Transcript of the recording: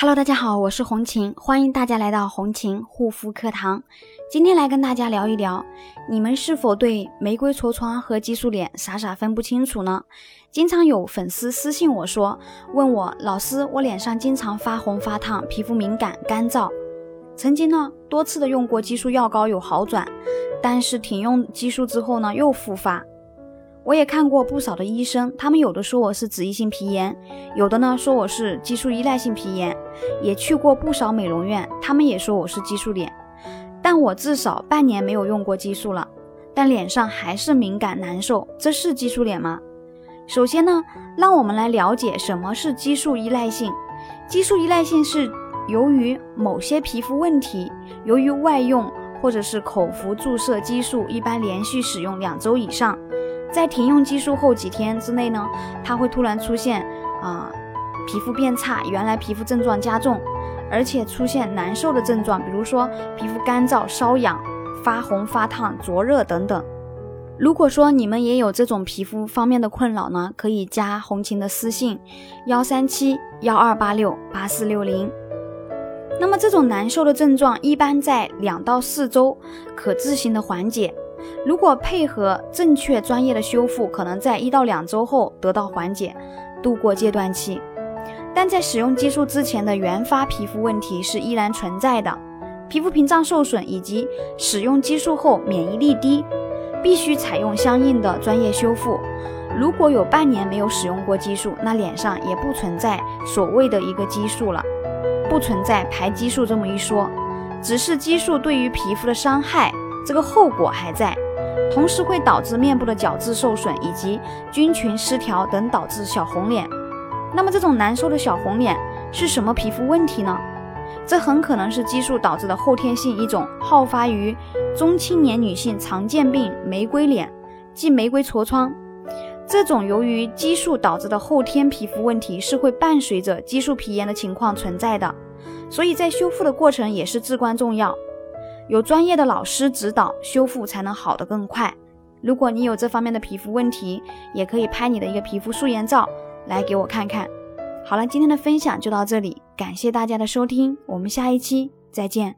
Hello，大家好，我是红琴，欢迎大家来到红琴护肤课堂。今天来跟大家聊一聊，你们是否对玫瑰痤疮和激素脸傻傻分不清楚呢？经常有粉丝私信我说，问我老师，我脸上经常发红发烫，皮肤敏感干燥，曾经呢多次的用过激素药膏有好转，但是停用激素之后呢又复发。我也看过不少的医生，他们有的说我是脂溢性皮炎，有的呢说我是激素依赖性皮炎，也去过不少美容院，他们也说我是激素脸，但我至少半年没有用过激素了，但脸上还是敏感难受，这是激素脸吗？首先呢，让我们来了解什么是激素依赖性。激素依赖性是由于某些皮肤问题，由于外用或者是口服注射激素，一般连续使用两周以上。在停用激素后几天之内呢，它会突然出现啊，皮肤变差，原来皮肤症状加重，而且出现难受的症状，比如说皮肤干燥、瘙痒、发红、发烫、灼热等等。如果说你们也有这种皮肤方面的困扰呢，可以加红琴的私信幺三七幺二八六八四六零。那么这种难受的症状一般在两到四周可自行的缓解。如果配合正确专业的修复，可能在一到两周后得到缓解，度过阶段期。但在使用激素之前的原发皮肤问题是依然存在的，皮肤屏障受损以及使用激素后免疫力低，必须采用相应的专业修复。如果有半年没有使用过激素，那脸上也不存在所谓的一个激素了，不存在排激素这么一说，只是激素对于皮肤的伤害。这个后果还在，同时会导致面部的角质受损以及菌群失调等，导致小红脸。那么这种难受的小红脸是什么皮肤问题呢？这很可能是激素导致的后天性一种好发于中青年女性常见病——玫瑰脸，即玫瑰痤疮。这种由于激素导致的后天皮肤问题是会伴随着激素皮炎的情况存在的，所以在修复的过程也是至关重要。有专业的老师指导修复，才能好得更快。如果你有这方面的皮肤问题，也可以拍你的一个皮肤素颜照来给我看看。好了，今天的分享就到这里，感谢大家的收听，我们下一期再见。